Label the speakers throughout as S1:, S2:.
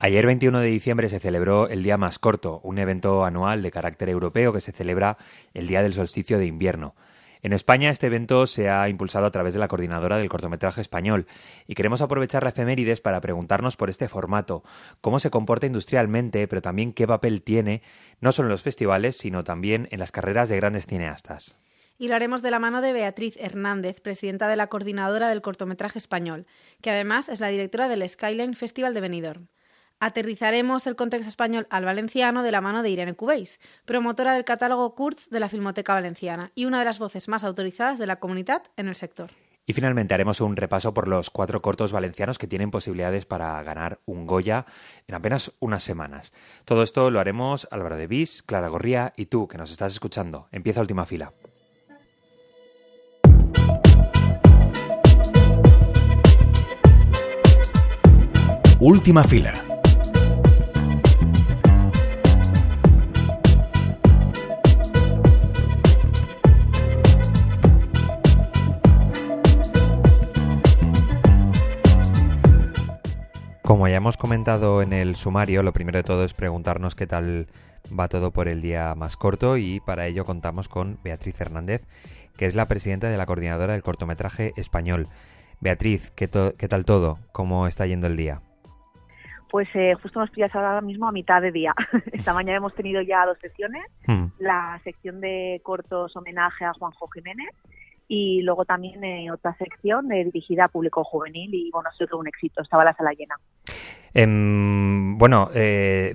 S1: Ayer 21 de diciembre se celebró el Día Más Corto, un evento anual de carácter europeo que se celebra el día del solsticio de invierno. En España este evento se ha impulsado a través de la coordinadora del cortometraje español y queremos aprovechar la efemérides para preguntarnos por este formato, cómo se comporta industrialmente, pero también qué papel tiene no solo en los festivales, sino también en las carreras de grandes cineastas.
S2: Y lo haremos de la mano de Beatriz Hernández, presidenta de la coordinadora del cortometraje español, que además es la directora del Skyline Festival de Benidorm. Aterrizaremos el contexto español al valenciano de la mano de Irene Cubéis, promotora del catálogo Kurz de la Filmoteca Valenciana y una de las voces más autorizadas de la comunidad en el sector.
S1: Y finalmente haremos un repaso por los cuatro cortos valencianos que tienen posibilidades para ganar un Goya en apenas unas semanas. Todo esto lo haremos Álvaro de Bis, Clara Gorría y tú, que nos estás escuchando. Empieza última fila.
S3: Última fila
S1: Como ya hemos comentado en el sumario, lo primero de todo es preguntarnos qué tal va todo por el día más corto y para ello contamos con Beatriz Hernández, que es la presidenta de la coordinadora del cortometraje español. Beatriz, ¿qué, tal todo? ¿Cómo está yendo el día?
S4: Pues eh, justo nos pillas ahora mismo a mitad de día. Esta mañana hemos tenido ya dos sesiones. Hmm. La sección de cortos homenaje a Juanjo Jiménez y luego también eh, otra sección eh, dirigida a público juvenil y bueno, ha sido un éxito, estaba la sala llena.
S1: Em, bueno, eh,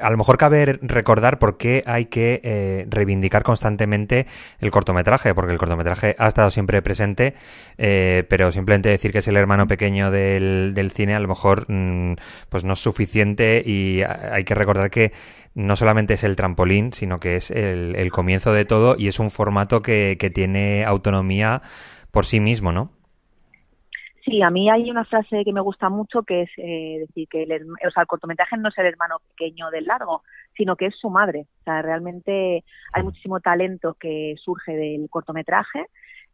S1: a lo mejor cabe recordar por qué hay que eh, reivindicar constantemente el cortometraje, porque el cortometraje ha estado siempre presente, eh, pero simplemente decir que es el hermano pequeño del, del cine a lo mejor mm, pues no es suficiente y hay que recordar que no solamente es el trampolín, sino que es el, el comienzo de todo y es un formato que, que tiene autonomía por sí mismo, ¿no?
S4: Sí, a mí hay una frase que me gusta mucho que es eh, decir que el, o sea, el cortometraje no es el hermano pequeño del largo, sino que es su madre. O sea, realmente hay muchísimo talento que surge del cortometraje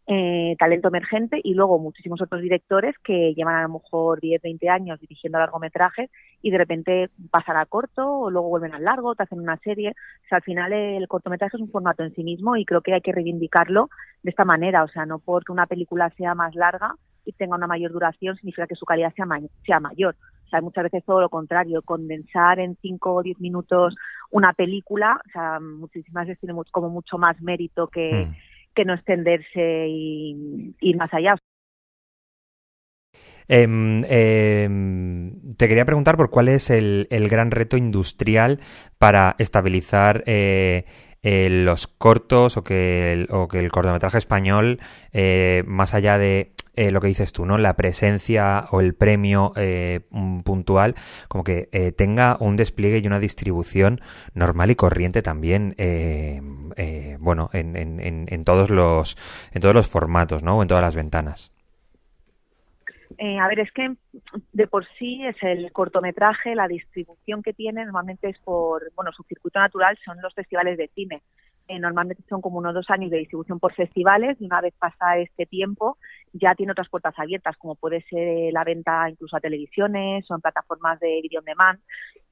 S4: eh, talento emergente y luego muchísimos otros directores que llevan a lo mejor 10, 20 años dirigiendo largometrajes y de repente pasan a corto o luego vuelven al largo, te hacen una serie. O sea, al final el cortometraje es un formato en sí mismo y creo que hay que reivindicarlo de esta manera. O sea, no porque una película sea más larga y tenga una mayor duración significa que su calidad sea, sea mayor. O sea, muchas veces todo lo contrario, condensar en 5 o 10 minutos una película, o sea, muchísimas veces tiene como mucho más mérito que... Mm que no extenderse y ir más allá.
S1: Em, em, te quería preguntar por cuál es el, gran reto industrial para estabilizar eh, eh, los cortos o que el, o que el cortometraje español, eh, más allá de eh, lo que dices tú, ¿no? La presencia o el premio eh, puntual, como que eh, tenga un despliegue y una distribución normal y corriente también, bueno, en, en, en, todos los, en todos los formatos, ¿no? O en todas las ventanas.
S4: a ver, es que de por sí es el cortometraje, la distribución que tiene normalmente es por, bueno, su circuito natural son los festivales de cine. Eh, normalmente son como unos dos años de distribución por festivales y una vez pasa este tiempo ya tiene otras puertas abiertas, como puede ser la venta incluso a televisiones o en plataformas de video on demand.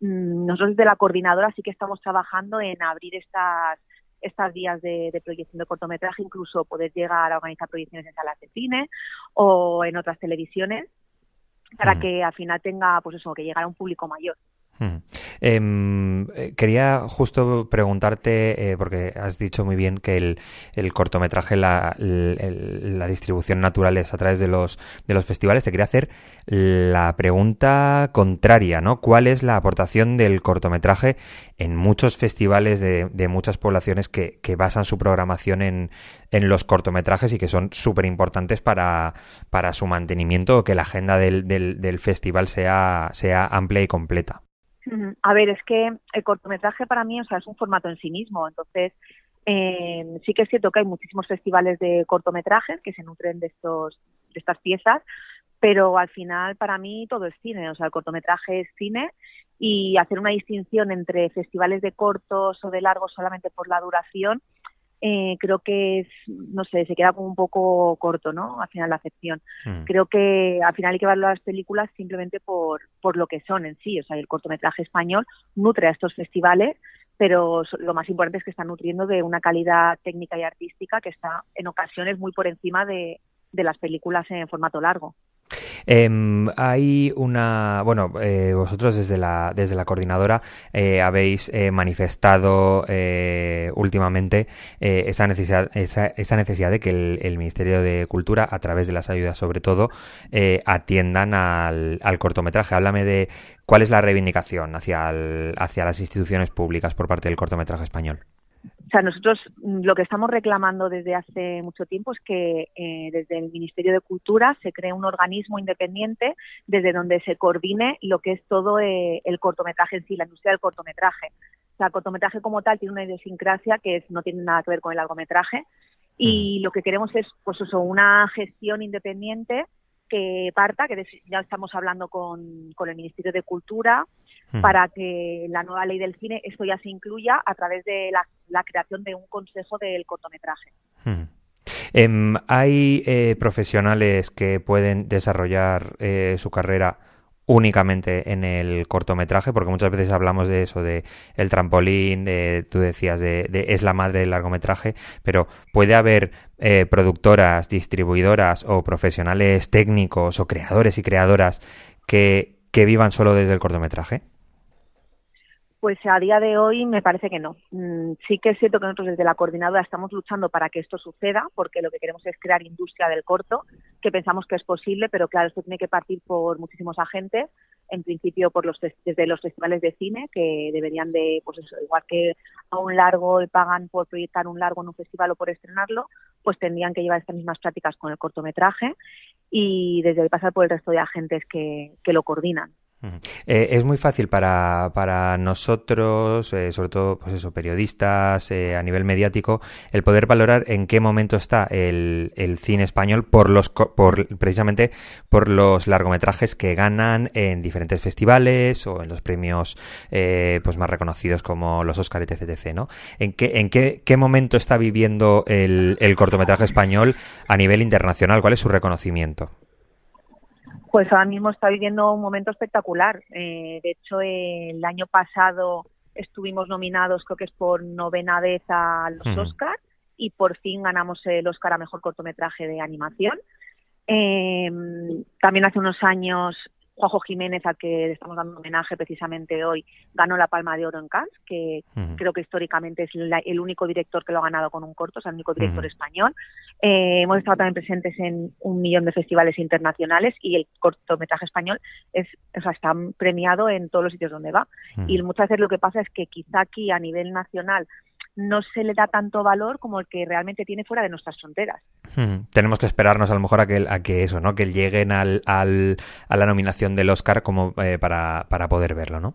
S4: Mm, nosotros desde la coordinadora sí que estamos trabajando en abrir estas estas vías de, proyección de cortometraje, incluso poder llegar a organizar proyecciones en salas de cine o en otras televisiones, para mm. que al final tenga, pues eso, que llegar a un público mayor.
S1: Em, eh, quería justo preguntarte, eh, porque has dicho muy bien que el, cortometraje, la, la, distribución natural es a través de los, de los festivales. Te quería hacer la pregunta contraria, ¿no? ¿Cuál es la aportación del cortometraje en muchos festivales de, de muchas poblaciones que, que, basan su programación en, en los cortometrajes y que son súper importantes para, para su mantenimiento o que la agenda del, del, del festival sea, sea amplia y completa?
S4: A ver, es que el cortometraje para mí, o sea, es un formato en sí mismo. Entonces, eh, sí que es cierto que hay muchísimos festivales de cortometrajes que se nutren de estos, de estas piezas, pero al final para mí todo es cine. O sea, el cortometraje es cine y hacer una distinción entre festivales de cortos o de largos solamente por la duración eh, creo que es, no sé, se queda como un poco corto, ¿no? Al final la acepción. Mm. Creo que al final hay que ver las películas simplemente por, por lo que son en sí. O sea, el cortometraje español nutre a estos festivales, pero lo más importante es que está nutriendo de una calidad técnica y artística que está en ocasiones muy por encima de, de las películas en formato largo.
S1: Em, hay una, bueno, eh, vosotros desde la, desde la coordinadora eh, habéis eh, manifestado últimamente esa, necesidad, esa, esa, necesidad de que el, Ministerio de Cultura, a través de las ayudas sobre todo, atiendan al, al, cortometraje. Háblame de cuál es la reivindicación hacia, hacia las instituciones públicas por parte del cortometraje español.
S4: O sea, nosotros mm, lo que estamos reclamando desde hace mucho tiempo es que eh, desde el Ministerio de Cultura se cree un organismo independiente desde donde se coordine lo que es todo eh, el cortometraje en sí, la industria del cortometraje. O sea, el cortometraje como tal tiene una idiosincrasia que no tiene nada que ver con el largometraje y lo que queremos es, pues eso, una gestión independiente que parta, que ya estamos hablando con, con el Ministerio de Cultura, para que la nueva ley del cine esto ya se incluya a través de la, creación de un consejo del cortometraje.
S1: Em, ¿Hay eh, profesionales que pueden desarrollar eh, su carrera únicamente en el cortometraje? Porque muchas veces hablamos de eso, de el trampolín, de, tú decías, de, es la madre del largometraje, pero ¿puede haber eh, productoras, distribuidoras o profesionales técnicos o creadores y creadoras que, que vivan solo desde el cortometraje?
S4: Pues a día de hoy me parece que no. Mm, sí que es cierto que nosotros desde la coordinadora estamos luchando para que esto suceda, porque lo que queremos es crear industria del corto, que pensamos que es posible, pero claro, esto tiene que partir por muchísimos agentes, en principio por los desde los festivales de cine, que deberían de, pues eso, igual que a un largo pagan por proyectar un largo en un festival o por estrenarlo, pues tendrían que llevar estas mismas prácticas con el cortometraje y desde ahí pasar por el resto de agentes que, que lo coordinan.
S1: Eh, es muy fácil para, para nosotros, eh, sobre todo pues eso, periodistas eh, a nivel mediático, el poder valorar en qué momento está el, el cine español por los por precisamente por los largometrajes que ganan en diferentes festivales o en los premios pues más reconocidos como los Oscar etc, ¿no? ¿En qué en qué, qué momento está viviendo el, el cortometraje español a nivel internacional? ¿Cuál es su reconocimiento?
S4: Pues ahora mismo está viviendo un momento espectacular. Eh, de hecho, el año pasado estuvimos nominados, creo que es por novena vez a los Oscars y por fin ganamos el Oscar a Mejor Cortometraje de Animación. Eh, también hace unos años Juanjo Jiménez, al que le estamos dando homenaje precisamente hoy, ganó la Palma de Oro en Cannes, que creo que históricamente es el único director que lo ha ganado con un corto, es el único director español. Eh, hemos estado también presentes en un millón de festivales internacionales y el cortometraje español es, o sea, está premiado en todos los sitios donde va. Y muchas veces lo que pasa es que quizá aquí a nivel nacional no se le da tanto valor como el que realmente tiene fuera de nuestras fronteras.
S1: Tenemos que esperarnos a lo mejor a que, a que eso, ¿no? Que lleguen al, al, a la nominación del Oscar como eh, para, para poder verlo, ¿no?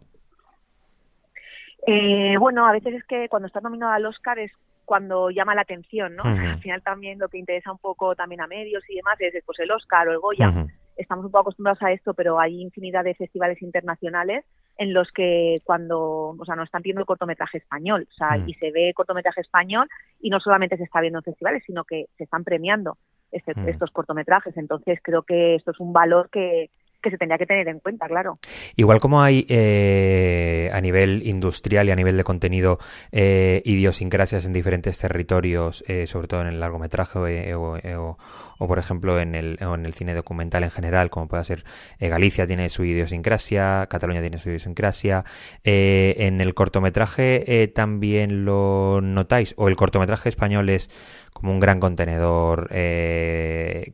S4: Eh, bueno, a veces es que cuando estás nominado al Oscar es cuando llama la atención, ¿no? Al final también lo que interesa un poco también a medios y demás es pues el Oscar o el Goya. Estamos un poco acostumbrados a esto, pero hay infinidad de festivales internacionales en los que cuando, o sea, no están viendo el cortometraje español, o sea, mm. y se ve cortometraje español y no solamente se está viendo en festivales, sino que se están premiando este, mm. estos cortometrajes. Entonces creo que esto es un valor que, que se tendría que tener en cuenta, claro.
S1: Igual como hay eh, a nivel industrial y a nivel de contenido eh, idiosincrasias en diferentes territorios, eh, sobre todo en el largometraje o, por ejemplo en el, cine documental en general, como puede ser Galicia tiene su idiosincrasia, Cataluña tiene su idiosincrasia, en el cortometraje también lo notáis, o el cortometraje español es como un gran contenedor que,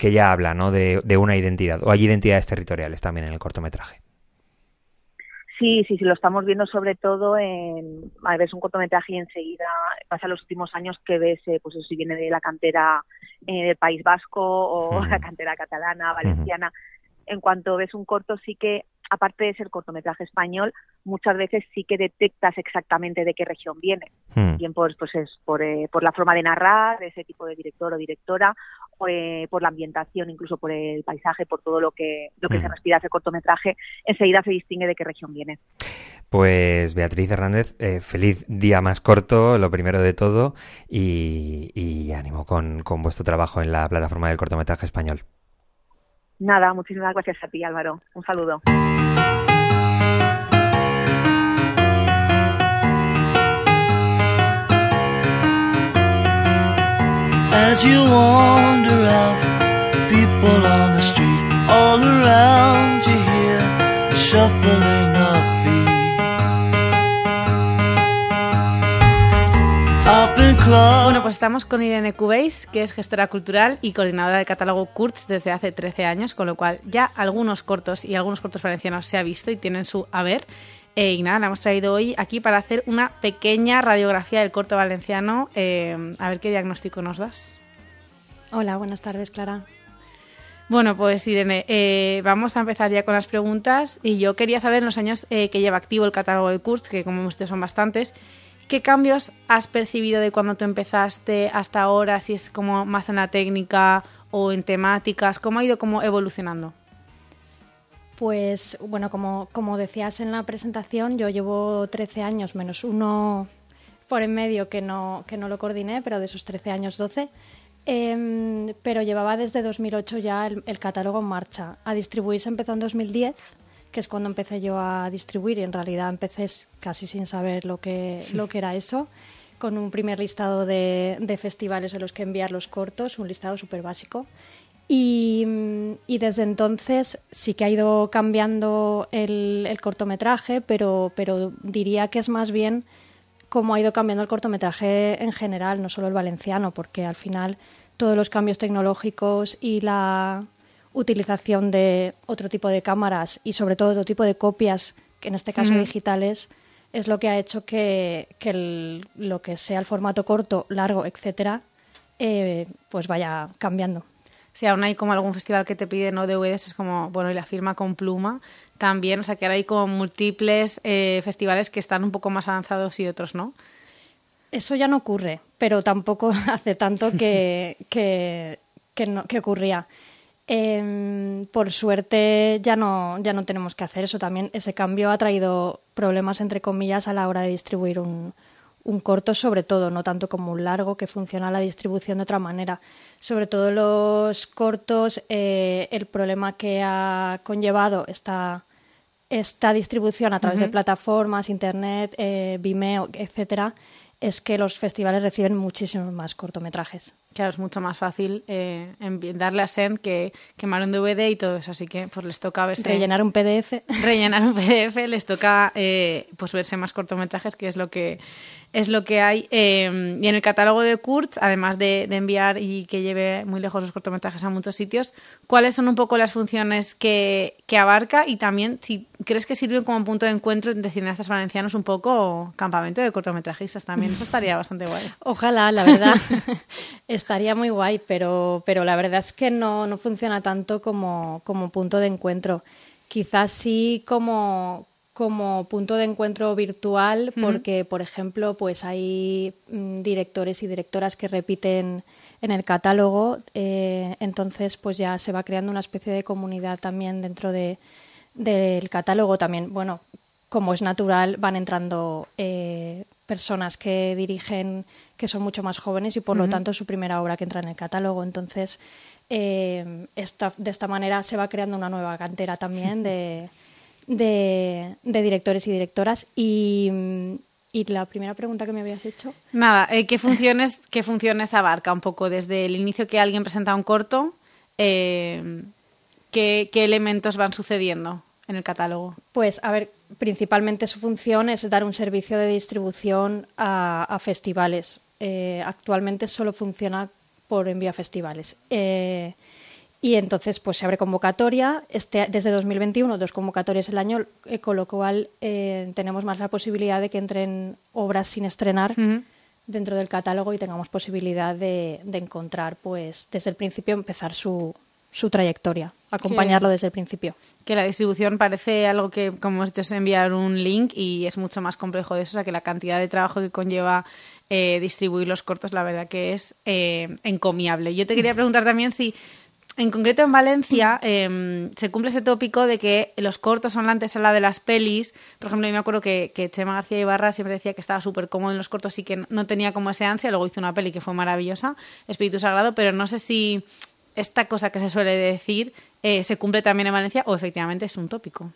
S1: ya habla ¿no? de una identidad, o hay identidades territoriales también en el cortometraje.
S4: Sí, sí, sí, lo estamos viendo sobre todo en, a ver, un cortometraje y enseguida pasa los últimos años que ves, eh, pues si viene de la cantera eh, del País Vasco o la cantera catalana, valenciana. En cuanto ves un corto, sí que aparte de ser cortometraje español, muchas veces sí que detectas exactamente de qué región viene.
S1: Hmm.
S4: Bien por, pues es por, eh, por la forma de narrar, de ese tipo de director o directora, o, eh, por la ambientación, incluso por el paisaje, por todo lo que, lo que se
S1: Hmm.
S4: respira ese cortometraje, enseguida se distingue de qué región viene.
S1: Pues Beatriz Hernández, eh, feliz día más corto, lo primero de todo, y, y ánimo con, con vuestro trabajo en la plataforma del cortometraje español.
S4: Nada, muchísimas gracias a ti, Álvaro. Un saludo.
S5: As you wander out, people on the street, all around you hear the shuffling of feet. Up in.
S2: Bueno, pues estamos con Irene Cubéis, que es gestora cultural y coordinadora del catálogo Kurtz desde hace 13 años, con lo cual ya algunos cortos y algunos cortos valencianos se ha visto y tienen su haber. Eh, y nada, la hemos traído hoy aquí para hacer una pequeña radiografía del corto valenciano. Eh, a ver qué diagnóstico nos das.
S6: Hola, buenas tardes, Clara.
S2: Bueno, pues Irene, eh, vamos a empezar ya con las preguntas. Y yo quería saber en los años eh, que lleva activo el catálogo de Kurtz, que como hemos visto son bastantes, ¿qué cambios has percibido de cuando tú empezaste hasta ahora? Si es como más en la técnica o en temáticas, ¿cómo ha ido como evolucionando?
S6: Pues bueno, como, como decías en la presentación, yo llevo 13 años, menos uno por en medio que no, que no lo coordiné, pero de esos 13 años 12. Em, pero llevaba desde 2008 ya el, catálogo en marcha. A distribuirse empezó en 2010, que es cuando empecé yo a distribuir y en realidad empecé casi sin saber lo que, lo que era eso, con un primer listado de, de festivales en los que enviar los cortos, un listado súper básico. Y, mm, y desde entonces sí que ha ido cambiando el, el cortometraje, pero, pero diría que es más bien cómo ha ido cambiando el cortometraje en general, no solo el valenciano, porque al final todos los cambios tecnológicos y la utilización de otro tipo de cámaras y sobre todo otro tipo de copias, que en este caso
S2: Ujú.
S6: digitales, es lo que ha hecho que, que el- lo que sea el formato corto, largo, etcétera, eh, pues vaya cambiando.
S2: Si aún hay como algún festival que te pide no DVDs, es como, bueno, y la firma con pluma también, o sea que ahora hay como múltiples eh, festivales que están un poco más avanzados y otros no.
S6: Eso ya no ocurre, pero tampoco hace tanto que, que, que no- que ocurría. Em, por suerte ya no, ya no tenemos que hacer eso también. Ese cambio ha traído problemas, entre comillas, a la hora de distribuir un, un corto, sobre todo, no tanto como un largo, que funciona la distribución de otra manera. Sobre todo los cortos, eh, el problema que ha conllevado esta, esta distribución a través de plataformas, internet, eh, Vimeo, etcétera, es que los festivales reciben muchísimos más cortometrajes.
S2: Claro, es mucho más fácil eh, darle a Send que quemar un DVD y todo eso, así que pues les toca verse...
S6: Rellenar un PDF.
S2: rellenar un PDF, les toca eh, pues verse más cortometrajes, que es lo que es lo que hay. Eh, y en el catálogo de Kurtz, además de, de enviar y que lleve muy lejos los cortometrajes a muchos sitios, ¿cuáles son un poco las funciones que, que abarca? Y también, si crees que sirve como punto de encuentro entre cineastas valencianos, un poco campamento de cortometrajistas también. Eso estaría bastante guay.
S6: Ojalá, la verdad. Estaría muy guay, pero, pero la verdad es que no, no funciona tanto como, como punto de encuentro. Quizás sí como, como punto de encuentro virtual, porque, por ejemplo, pues hay mm, directores y directoras que repiten en el catálogo, eh, entonces pues ya se va creando una especie de comunidad también dentro de, del catálogo también. Bueno, como es natural, van entrando eh, personas que dirigen que son mucho más jóvenes y por lo tanto es su primera obra que entra en el catálogo. Entonces, eh, esta- de esta manera se va creando una nueva cantera también de, de, de directores y directoras. Y, y la primera pregunta que me habías hecho.
S2: Nada, eh, ¿qué, funciones, ¿qué funciones abarca un poco desde el inicio que alguien presenta un corto? eh, ¿qué, ¿Qué elementos van sucediendo en el catálogo?
S6: Pues, a ver, principalmente su función es dar un servicio de distribución a, a festivales. Eh, actualmente solo funciona por envío a festivales. Eh, y entonces, pues se abre convocatoria. Este, desde 2021, dos convocatorias el año, eh, con lo cual eh, tenemos más la posibilidad de que entren obras sin estrenar dentro del catálogo y tengamos posibilidad de, de encontrar, pues, desde el principio empezar su, su trayectoria, acompañarlo desde el principio.
S2: Que la distribución parece algo que, como hemos dicho, es enviar un link y es mucho más complejo de eso, o sea que la cantidad de trabajo que conlleva eh, distribuir los cortos, la verdad que es eh, encomiable. Yo te quería preguntar también si en concreto en Valencia em, se cumple ese tópico de que los cortos son la antesala de las pelis. Por ejemplo, yo me acuerdo que, que Chema García Ibarra siempre decía que estaba súper cómodo en los cortos y que no tenía como ese ansia. Luego hizo una peli que fue maravillosa, Espíritu Sagrado, pero no sé si esta cosa que se suele decir eh, se cumple también en Valencia o efectivamente es un tópico.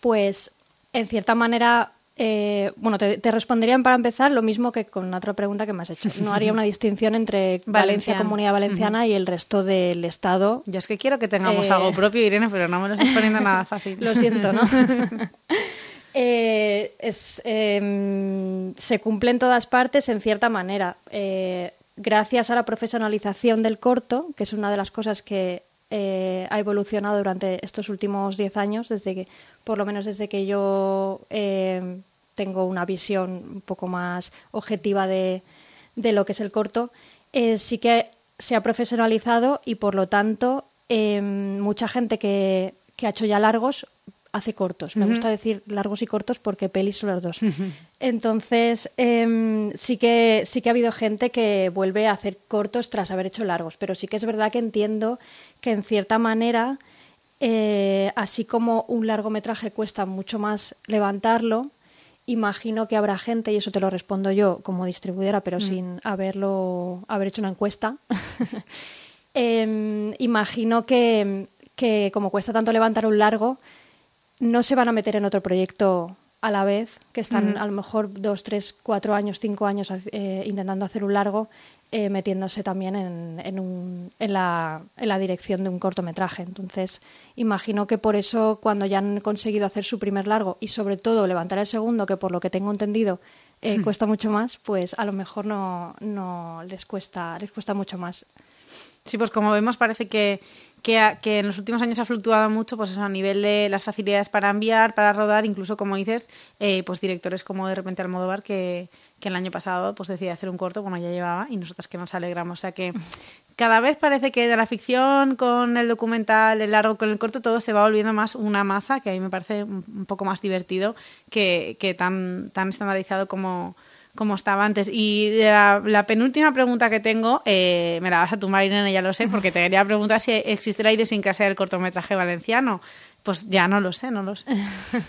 S6: Pues, en cierta manera, eh, bueno, te, te, responderían para empezar lo mismo que con otra pregunta que me has hecho. No haría una distinción entre Valencia, Comunidad Valenciana y el resto del Estado.
S2: Yo es que quiero que tengamos eh... algo propio, Irene, pero no me lo estás poniendo nada fácil.
S6: lo siento, ¿no? eh, es, eh, se cumple en todas partes en cierta manera. Eh, gracias a la profesionalización del corto, que es una de las cosas que eh, ha evolucionado durante estos últimos 10 años, desde que, por lo menos desde que yo eh, tengo una visión un poco más objetiva de, de lo que es el corto, eh, sí que se ha profesionalizado y por lo tanto eh, mucha gente que, que, ha hecho ya largos hace cortos. Me uh -huh. gusta decir largos y cortos porque pelis son las dos. Uh -huh. Entonces, eh, sí, que, sí que ha habido gente que vuelve a hacer cortos tras haber hecho largos, pero sí que es verdad que entiendo que en cierta manera, eh, así como un largometraje cuesta mucho más levantarlo, imagino que habrá gente, y eso te lo respondo yo como distribuidora, pero mm. sin haberlo, haber hecho una encuesta, eh, imagino que, que como cuesta tanto levantar un largo, no se van a meter en otro proyecto a la vez, que están a lo mejor dos, tres, cuatro años, cinco años eh, intentando hacer un largo, eh, metiéndose también en, en, un, en, la, en, la, dirección de un cortometraje. Entonces, imagino que por eso, cuando ya han conseguido hacer su primer largo y sobre todo levantar el segundo, que por lo que tengo entendido eh, cuesta mucho más, pues a lo mejor no, no les, cuesta, les cuesta mucho más.
S2: Sí, pues como vemos parece que, que, que, en los últimos años ha fluctuado mucho pues eso, a nivel de las facilidades para enviar, para rodar, incluso como dices, eh, pues directores como de repente Almodóvar que, que el año pasado pues decidió hacer un corto, bueno, ya llevaba, y nosotras que nos alegramos. O sea que cada vez parece que de la ficción con el documental, el largo con el corto, todo se va volviendo más una masa, que a mí me parece un poco más divertido que, que tan, tan estandarizado como como estaba antes. Y la, la penúltima pregunta que tengo, eh, me la vas a tumbar, Irene, ya lo sé, porque te quería preguntar si existe la idiosincrasia del cortometraje valenciano. Pues ya no lo sé, no lo sé.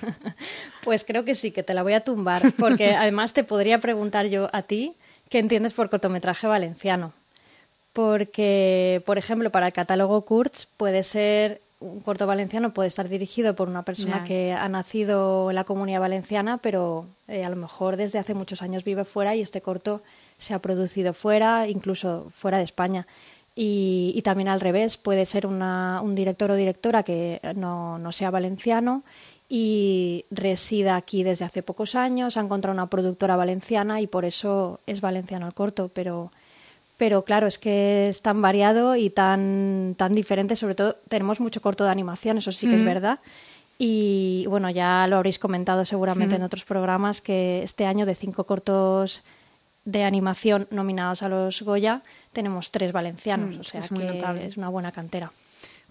S6: pues creo que sí, que te la voy a tumbar, porque además te podría preguntar yo a ti qué entiendes por cortometraje valenciano. Porque, por ejemplo, para el catálogo Kurtz puede ser un corto valenciano puede estar dirigido por una persona yeah. que ha nacido en la comunidad valenciana, pero eh, a lo mejor desde hace muchos años vive fuera y este corto se ha producido fuera, incluso fuera de España. Y, y también al revés, puede ser una, un director o directora que no, no sea valenciano y resida aquí desde hace pocos años, ha encontrado una productora valenciana y por eso es valenciano el corto, pero pero claro, es que es tan variado y tan, tan diferente, sobre todo tenemos mucho corto de animación, eso sí que mm. es verdad. Y bueno, ya lo habréis comentado seguramente mm. en otros programas que este año de cinco cortos de animación nominados a los Goya tenemos tres valencianos, mm, o sea es que es una buena cantera.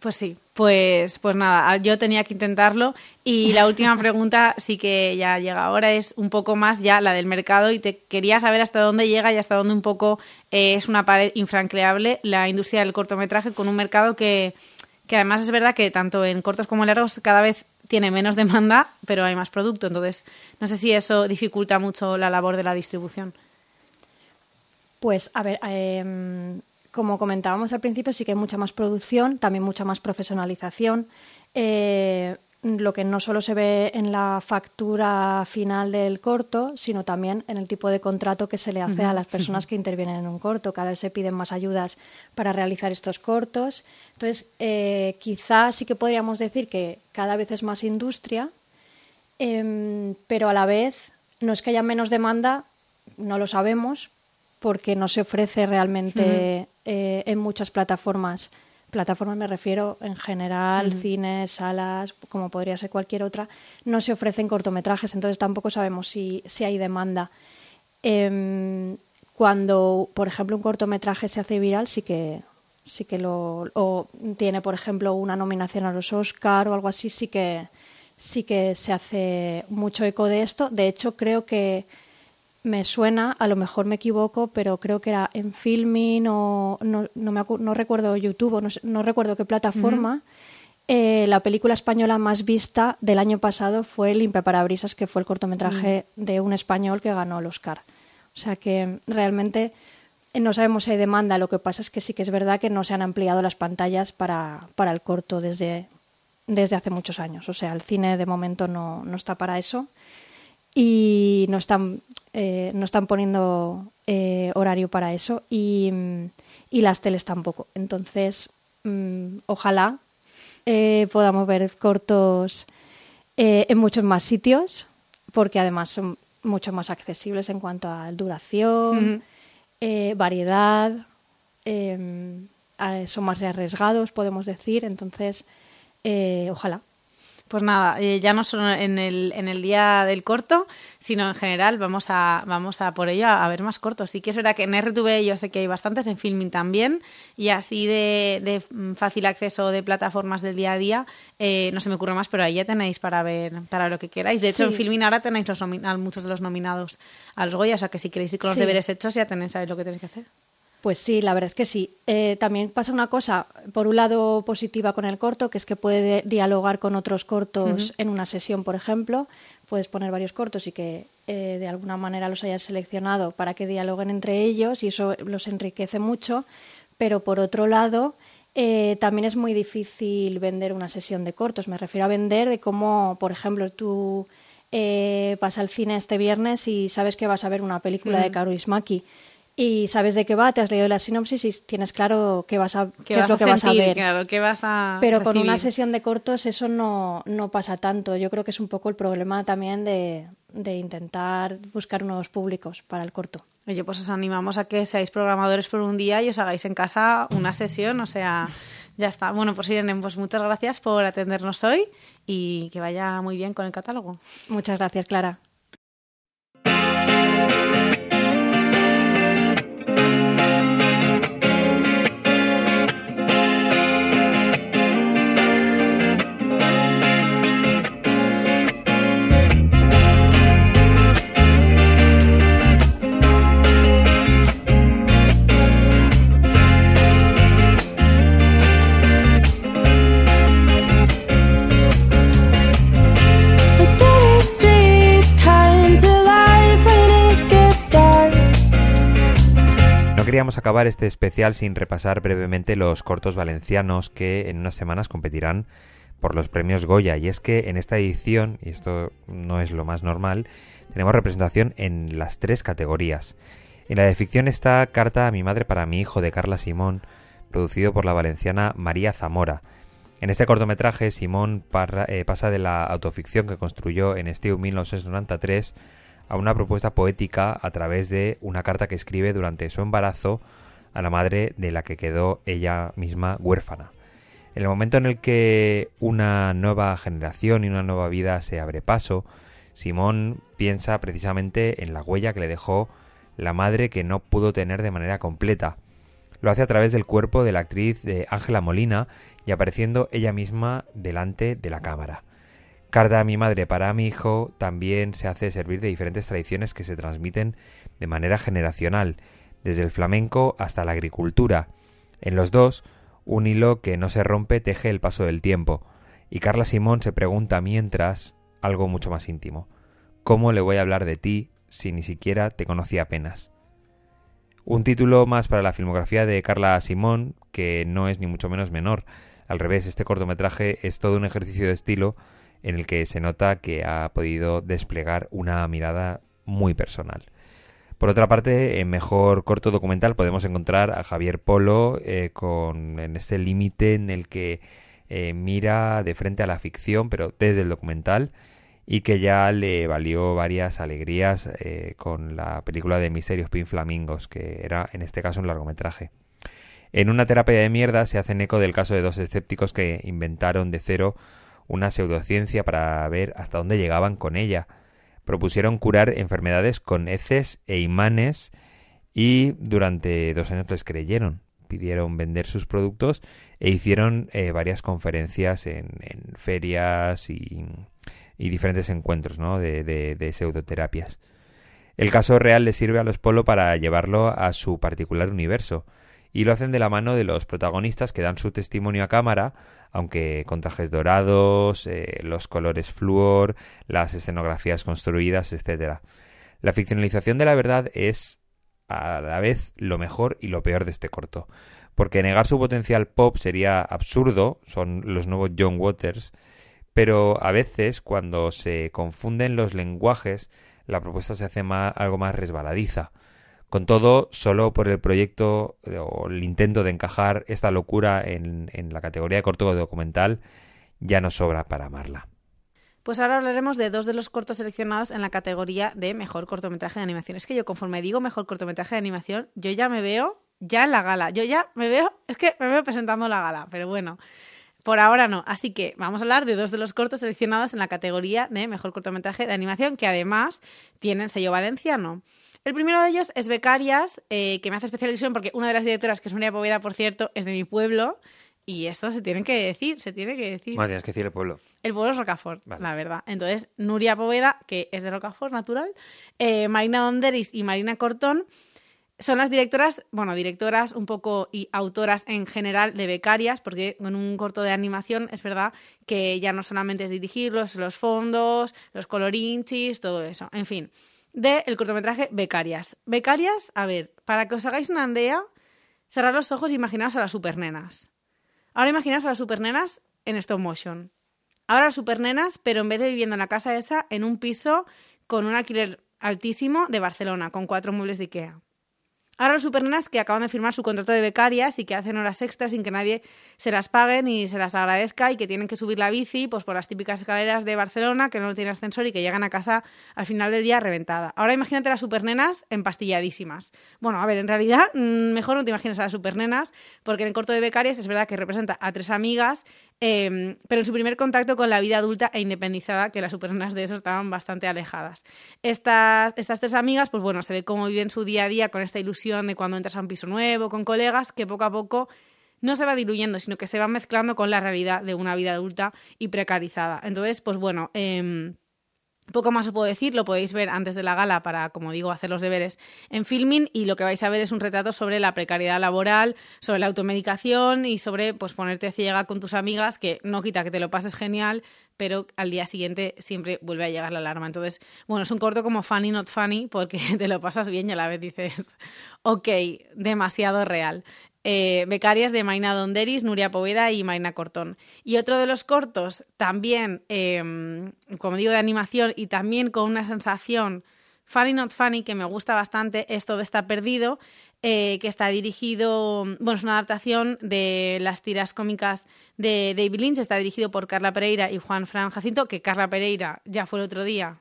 S2: Pues sí, pues, pues nada, yo tenía que intentarlo y la última pregunta sí que ya llega ahora es un poco más ya la del mercado y te quería saber hasta dónde llega y hasta dónde un poco eh, es una pared infranqueable la industria del cortometraje con un mercado que, que además es verdad que tanto en cortos como en largos cada vez tiene menos demanda, pero hay más producto, entonces no sé si eso dificulta mucho la labor de la distribución.
S6: Pues a ver, eh como comentábamos al principio, sí que hay mucha más producción, también mucha más profesionalización. Eh, lo que no solo se ve en la factura final del corto, sino también en el tipo de contrato que se le hace a las personas que intervienen en un corto. Cada vez se piden más ayudas para realizar estos cortos. Entonces, eh, quizá sí que podríamos decir que cada vez es más industria, eh, pero a la vez no es que haya menos demanda, no lo sabemos, porque no se ofrece realmente. Eh, en muchas plataformas. Plataformas me refiero en general, cines, salas, como podría ser cualquier otra, no se ofrecen cortometrajes, entonces tampoco sabemos si, si hay demanda. Eh, cuando, por ejemplo, un cortometraje se hace viral, sí que sí que lo o tiene, por ejemplo, una nominación a los Oscar o algo así, sí que sí que se hace mucho eco de esto. De hecho, creo que me suena, a lo mejor me equivoco, pero creo que era en Filming o no, no, me no recuerdo YouTube, no, no, recuerdo qué plataforma. eh, la película española más vista del año pasado fue Limpia Parabrisas, que fue el cortometraje de un español que ganó el Oscar. O sea que realmente eh, no sabemos si hay demanda, lo que pasa es que sí que es verdad que no se han ampliado las pantallas para, para el corto desde, desde hace muchos años. O sea, el cine de momento no, no está para eso y no están, eh, no están poniendo eh, horario para eso y, y, las teles tampoco. Entonces, mmm, ojalá eh, podamos ver cortos eh, en muchos más sitios porque además son mucho más accesibles en cuanto a duración, mm. variedad, son más arriesgados, podemos decir. Entonces, ojalá.
S2: Pues nada, eh, ya no solo en el, en el día del corto, sino en general vamos a, vamos a por ello a, ver más cortos. Sí que es verdad que en RTV yo sé que hay bastantes, en Filming también, y así de, de fácil acceso de plataformas del día a día, eh, no se me ocurre más, pero ahí ya tenéis para ver para lo que queráis. De hecho, sí. en Filming ahora tenéis los muchos de los nominados a los Goya, o sea que si queréis ir con los sí. deberes hechos ya tenéis, sabéis lo que tenéis que hacer.
S6: Pues sí, la verdad es que sí. Eh, también pasa una cosa, por un lado positiva con el corto, que es que puede dialogar con otros cortos uh -huh. en una sesión, por ejemplo. Puedes poner varios cortos y que eh, de alguna manera los hayas seleccionado para que dialoguen entre ellos y eso los enriquece mucho. Pero por otro lado, eh, también es muy difícil vender una sesión de cortos. Me refiero a vender de cómo, por ejemplo, tú eh, vas al cine este viernes y sabes que vas a ver una película uh -huh. de Karu Ismaki y sabes de qué va, te has leído la sinopsis y tienes claro qué, vas a, qué,
S2: qué
S6: es lo que
S2: sentir,
S6: vas a ver.
S2: Claro, qué vas a
S6: Pero
S2: recibir.
S6: con una sesión de cortos eso no, no pasa tanto. Yo creo que es un poco el problema también de, de intentar buscar nuevos públicos para el corto.
S2: Oye, pues os animamos a que seáis programadores por un día y os hagáis en casa una sesión, o sea, ya está. Bueno, pues Irene, pues muchas gracias por atendernos hoy y que vaya muy bien con el catálogo.
S6: Muchas gracias, Clara.
S1: Queríamos acabar este especial sin repasar brevemente los cortos valencianos que en unas semanas competirán por los premios Goya. Y es que en esta edición, y esto no es lo más normal, tenemos representación en las tres categorías. En la de ficción está Carta a mi madre para mi hijo de Carla Simón, producido por la valenciana María Zamora. En este cortometraje, Simón parra, eh, pasa de la autoficción que construyó en Estiu 1993 a una propuesta poética a través de una carta que escribe durante su embarazo a la madre de la que quedó ella misma huérfana. En el momento en el que una nueva generación y una nueva vida se abre paso, Simón piensa precisamente en la huella que le dejó la madre que no pudo tener de manera completa. Lo hace a través del cuerpo de la actriz de Ángela Molina y apareciendo ella misma delante de la cámara. Carta a mi madre para mi hijo también se hace servir de diferentes tradiciones que se transmiten de manera generacional, desde el flamenco hasta la agricultura. En los dos, un hilo que no se rompe teje el paso del tiempo, y Carla Simón se pregunta mientras algo mucho más íntimo. ¿Cómo le voy a hablar de ti si ni siquiera te conocí apenas? Un título más para la filmografía de Carla Simón, que no es ni mucho menos menor. Al revés, este cortometraje es todo un ejercicio de estilo en el que se nota que ha podido desplegar una mirada muy personal. Por otra parte, en mejor corto documental podemos encontrar a Javier Polo eh, con en este límite en el que eh, mira de frente a la ficción, pero desde el documental, y que ya le valió varias alegrías eh, con la película de Misterios Pin Flamingos, que era en este caso un largometraje. En una terapia de mierda se hacen eco del caso de dos escépticos que inventaron de cero una pseudociencia para ver hasta dónde llegaban con ella. Propusieron curar enfermedades con heces e imanes y durante dos años les creyeron. pidieron vender sus productos e hicieron eh, varias conferencias en, en ferias y, diferentes encuentros ¿no? de, de, de, pseudoterapias. El caso real le sirve a los Polo para llevarlo a su particular universo, y lo hacen de la mano de los protagonistas que dan su testimonio a cámara, aunque con trajes dorados, eh, los colores flúor, las escenografías construidas, etc. La ficcionalización de la verdad es a la vez lo mejor y lo peor de este corto, porque negar su potencial pop sería absurdo, son los nuevos John Waters, pero a veces cuando se confunden los lenguajes, la propuesta se hace algo más resbaladiza. Con todo, solo por el proyecto eh, o el intento de encajar esta locura en, la categoría de corto documental, ya no sobra para amarla.
S2: Pues ahora hablaremos de dos de los cortos seleccionados en la categoría de mejor cortometraje de animación. Es que yo conforme digo mejor cortometraje de animación, yo ya me veo ya en la gala. Yo ya me veo, es que me veo presentando la gala, pero bueno, por ahora no. Así que vamos a hablar de dos de los cortos seleccionados en la categoría de mejor cortometraje de animación, que además tienen sello valenciano. El primero de ellos es Becarias, eh, que me hace especial ilusión porque una de las directoras, que es María Poveda, por cierto, es de mi pueblo. Y esto se tiene que decir, se tiene que decir.
S1: Bueno, tienes que decir el pueblo.
S2: El pueblo es Rocafort, la verdad. Entonces, Nuria Poveda, que es de Rocafort, natural, eh, Marina Donderis y Marina Cortón son las directoras, bueno, directoras un poco y autoras en general de becarias, porque con un corto de animación es verdad que ya no solamente es dirigirlos, los fondos, los colorinchis, todo eso. En fin, del cortometraje Becarias. Becarias, a ver, para que os hagáis una idea, cerrar los ojos e imaginaos a las supernenas. Ahora imaginaos a las supernenas en stop motion. Ahora las supernenas, pero en vez de viviendo en la casa esa, en un piso con un alquiler altísimo de Barcelona, con cuatro muebles de Ikea. Ahora los supernenas que acaban de firmar su contrato de becarias y que hacen horas extras sin que nadie se las pague ni se las agradezca y que tienen que subir la bici pues por las típicas escaleras de Barcelona que no tienen ascensor y que llegan a casa al final del día reventada. Ahora imagínate las supernenas empastilladísimas. Bueno, a ver, en realidad mm, mejor no te imagines a las supernenas porque en el corto de becarias es verdad que representa a tres amigas eh, pero en su primer contacto con la vida adulta e independizada que las supernenas de eso estaban bastante alejadas. Estas, estas tres amigas pues bueno, se ve cómo viven su día a día con esta ilusión de cuando entras a un piso nuevo, con colegas, que poco a poco no se va diluyendo, sino que se va mezclando con la realidad de una vida adulta y precarizada. Entonces, pues bueno, eh, poco más os puedo decir, lo podéis ver antes de la gala para, como digo, hacer los deberes en filming y lo que vais a ver es un retrato sobre la precariedad laboral, sobre la automedicación y sobre pues ponerte ciega con tus amigas, que no quita que te lo pases genial, pero al día siguiente siempre vuelve a llegar la alarma. Entonces, bueno, es un corto como funny not funny porque te lo pasas bien y a la vez dices, ok, demasiado real eh, becarias de Maina Donderis, Nuria Poveda y Maina Cortón. Y otro de los cortos, también, em, como digo, de animación y también con una sensación funny not funny que me gusta bastante, es Todo está perdido, eh, que está dirigido, bueno, es una adaptación de las tiras cómicas de David Lynch, está dirigido por Carla Pereira y Juan Fran Jacinto, que Carla Pereira ya fue el otro día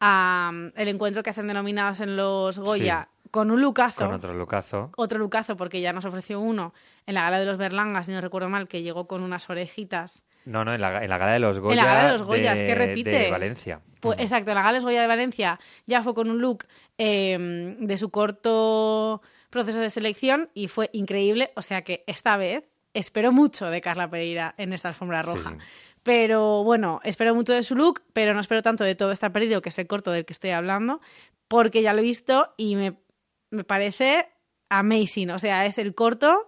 S2: a el encuentro que hacen denominados en los Goya con un lucazo.
S1: Con otro lucazo.
S2: Otro lucazo, porque ya nos ofreció uno en la gala de los Berlangas, si no recuerdo mal, que llegó con unas orejitas.
S1: No, no, en la, en la gala de los Goya.
S2: En la gala de los Goyas, que repite.
S1: De Valencia.
S2: Pues, Exacto, en la gala de los Goya de Valencia ya fue con un look eh, de su corto proceso de selección y fue increíble. O sea que esta vez espero mucho de Carla Pereira en esta alfombra roja. Pero bueno, espero mucho de su look, pero no espero tanto de todo está perdido, que es el corto del que estoy hablando, porque ya lo he visto y me me parece amazing. O sea, es el corto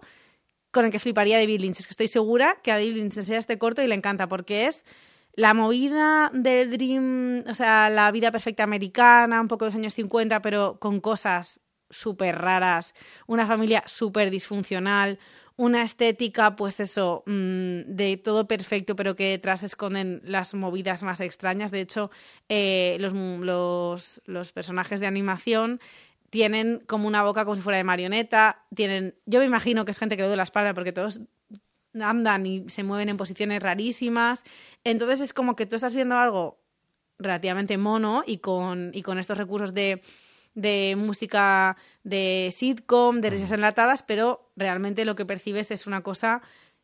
S2: con el que fliparía David Lynch. Es que estoy segura que a David Lynch enseña este corto y le encanta porque es la movida del Dream, o sea, la vida perfecta americana, un poco de los años 50, pero con cosas súper raras, una familia súper disfuncional, una estética, pues eso, mm, de todo perfecto, pero que detrás esconden las movidas más extrañas. De hecho, eh, los, los, los personajes de animación tienen como una boca como si fuera de marioneta, tienen, yo me imagino que es gente que le duele la espalda porque todos andan y se mueven en posiciones rarísimas, entonces es como que tú estás viendo algo relativamente mono y con, y con estos recursos de, de música de sitcom, de risas enlatadas, pero realmente lo que percibes es una cosa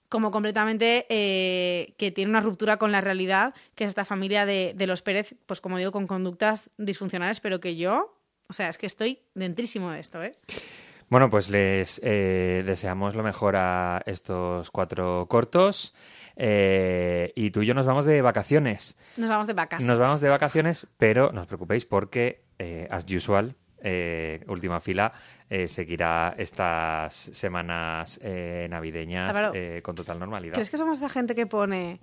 S2: como completamente eh, que tiene una ruptura con la realidad, que es esta familia de, de los Pérez, pues como digo, con conductas disfuncionales, pero que yo o sea, es que estoy dentrísimo de esto, ¿eh?
S1: Bueno, pues les eh, deseamos lo mejor a estos cuatro cortos. eh, y tú y yo nos vamos de vacaciones.
S2: Nos vamos de vacas.
S1: Nos vamos de vacaciones, pero no os preocupéis porque, eh, as usual, eh, última fila, seguirá estas semanas navideñas con total normalidad.
S2: ¿Crees que somos esa gente que pone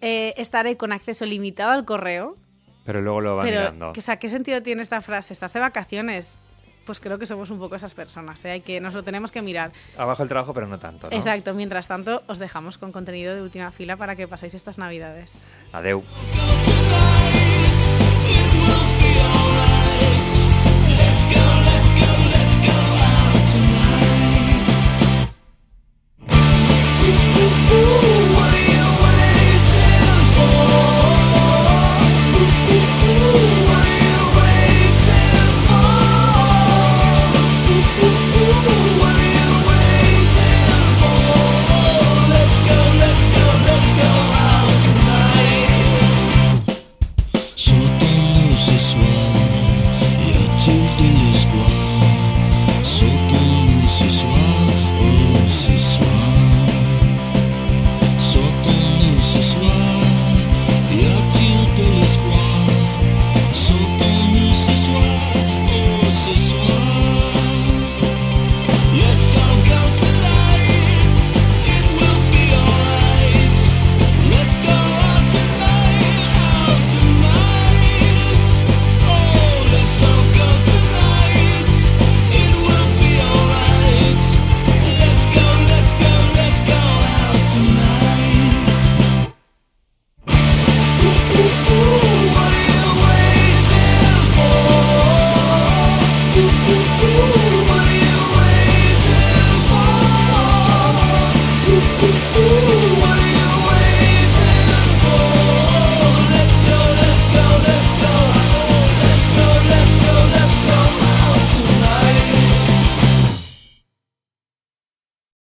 S2: estaré con acceso limitado al correo?
S1: Pero luego lo van
S2: Pero,
S1: mirando.
S2: O sea, ¿qué sentido tiene esta frase? ¿Estás de vacaciones? pues creo que somos un poco esas personas, ¿eh? que nos lo tenemos que mirar.
S1: Abajo el trabajo, pero no tanto. ¿no?
S2: Exacto, mientras tanto os dejamos con contenido de última fila para que paséis estas navidades.
S1: Adeu.